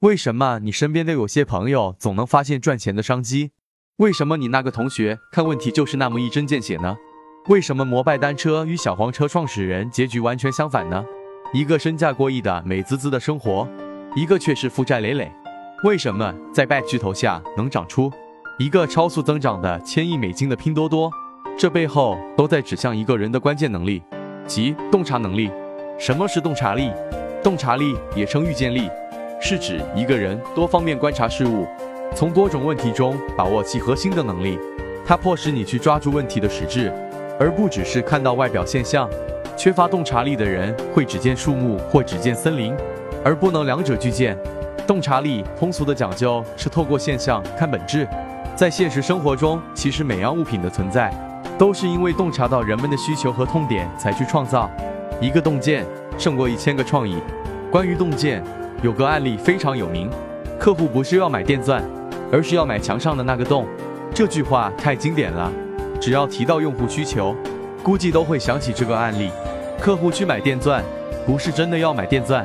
为什么你身边的有些朋友总能发现赚钱的商机？为什么你那个同学看问题就是那么一针见血呢？为什么摩拜单车与小黄车创始人结局完全相反呢？一个身价过亿的美滋滋的生活，一个却是负债累累。为什么在 Back 巨头下能长出一个超速增长的千亿美金的拼多多？这背后都在指向一个人的关键能力，即洞察能力。什么是洞察力？洞察力也称预见力，是指一个人多方面观察事物，从多种问题中把握其核心的能力。它迫使你去抓住问题的实质，而不只是看到外表现象。缺乏洞察力的人会只见树木或只见森林，而不能两者俱见。洞察力通俗的讲究是透过现象看本质。在现实生活中，其实每样物品的存在，都是因为洞察到人们的需求和痛点才去创造。一个洞见胜过一千个创意。关于洞见，有个案例非常有名：客户不是要买电钻，而是要买墙上的那个洞。这句话太经典了，只要提到用户需求，估计都会想起这个案例。客户去买电钻，不是真的要买电钻，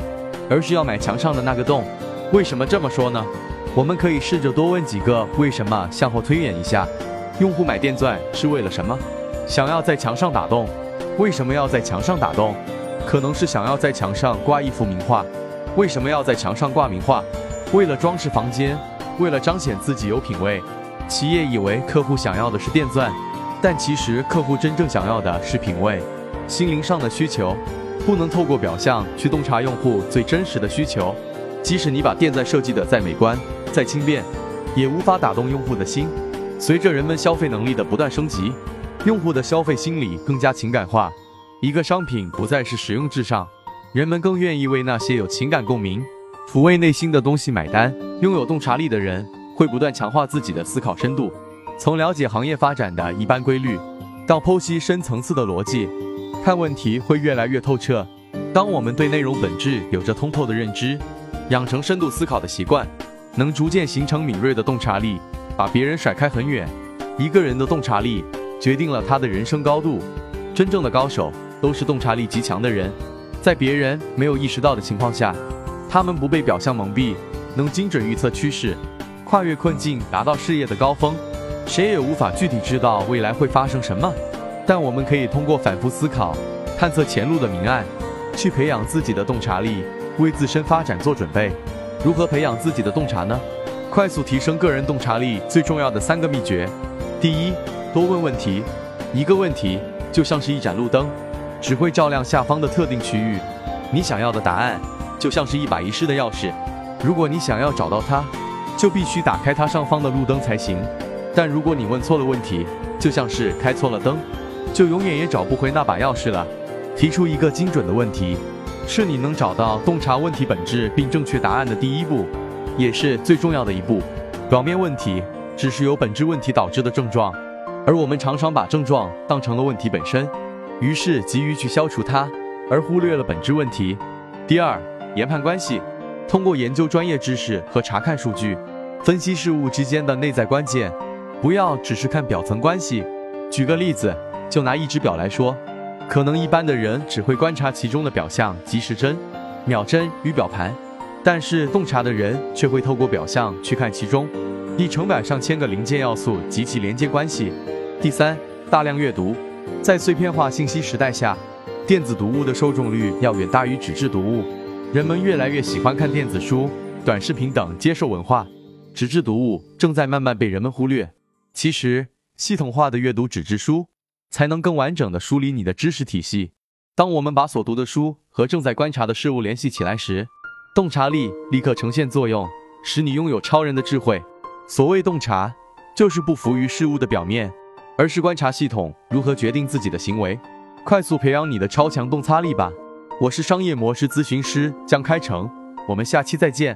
而是要买墙上的那个洞。为什么这么说呢？我们可以试着多问几个为什么，向后推演一下。用户买电钻是为了什么？想要在墙上打洞。为什么要在墙上打洞？可能是想要在墙上挂一幅名画。为什么要在墙上挂名画？为了装饰房间，为了彰显自己有品位。企业以为客户想要的是电钻，但其实客户真正想要的是品味，心灵上的需求。不能透过表象去洞察用户最真实的需求。即使你把电钻设计的再美观、再轻便，也无法打动用户的心。随着人们消费能力的不断升级，用户的消费心理更加情感化。一个商品不再是实用至上，人们更愿意为那些有情感共鸣、抚慰内心的东西买单。拥有洞察力的人会不断强化自己的思考深度，从了解行业发展的一般规律，到剖析深层次的逻辑，看问题会越来越透彻。当我们对内容本质有着通透的认知，养成深度思考的习惯，能逐渐形成敏锐的洞察力，把别人甩开很远。一个人的洞察力决定了他的人生高度。真正的高手。都是洞察力极强的人，在别人没有意识到的情况下，他们不被表象蒙蔽，能精准预测趋势，跨越困境，达到事业的高峰。谁也无法具体知道未来会发生什么，但我们可以通过反复思考，探测前路的明暗，去培养自己的洞察力，为自身发展做准备。如何培养自己的洞察呢？快速提升个人洞察力最重要的三个秘诀：第一，多问问题。一个问题就像是一盏路灯。只会照亮下方的特定区域。你想要的答案就像是一把遗失的钥匙，如果你想要找到它，就必须打开它上方的路灯才行。但如果你问错了问题，就像是开错了灯，就永远也找不回那把钥匙了。提出一个精准的问题，是你能找到洞察问题本质并正确答案的第一步，也是最重要的一步。表面问题只是由本质问题导致的症状，而我们常常把症状当成了问题本身。于是急于去消除它，而忽略了本质问题。第二，研判关系，通过研究专业知识和查看数据，分析事物之间的内在关键，不要只是看表层关系。举个例子，就拿一只表来说，可能一般的人只会观察其中的表象，即时针、秒针与表盘，但是洞察的人却会透过表象去看其中一成百上千个零件要素及其连接关系。第三，大量阅读。在碎片化信息时代下，电子读物的受众率要远大于纸质读物。人们越来越喜欢看电子书、短视频等接受文化，纸质读物正在慢慢被人们忽略。其实，系统化的阅读纸质书，才能更完整的梳理你的知识体系。当我们把所读的书和正在观察的事物联系起来时，洞察力立刻呈现作用，使你拥有超人的智慧。所谓洞察，就是不浮于事物的表面。而是观察系统如何决定自己的行为，快速培养你的超强洞察力吧。我是商业模式咨询师江开成，我们下期再见。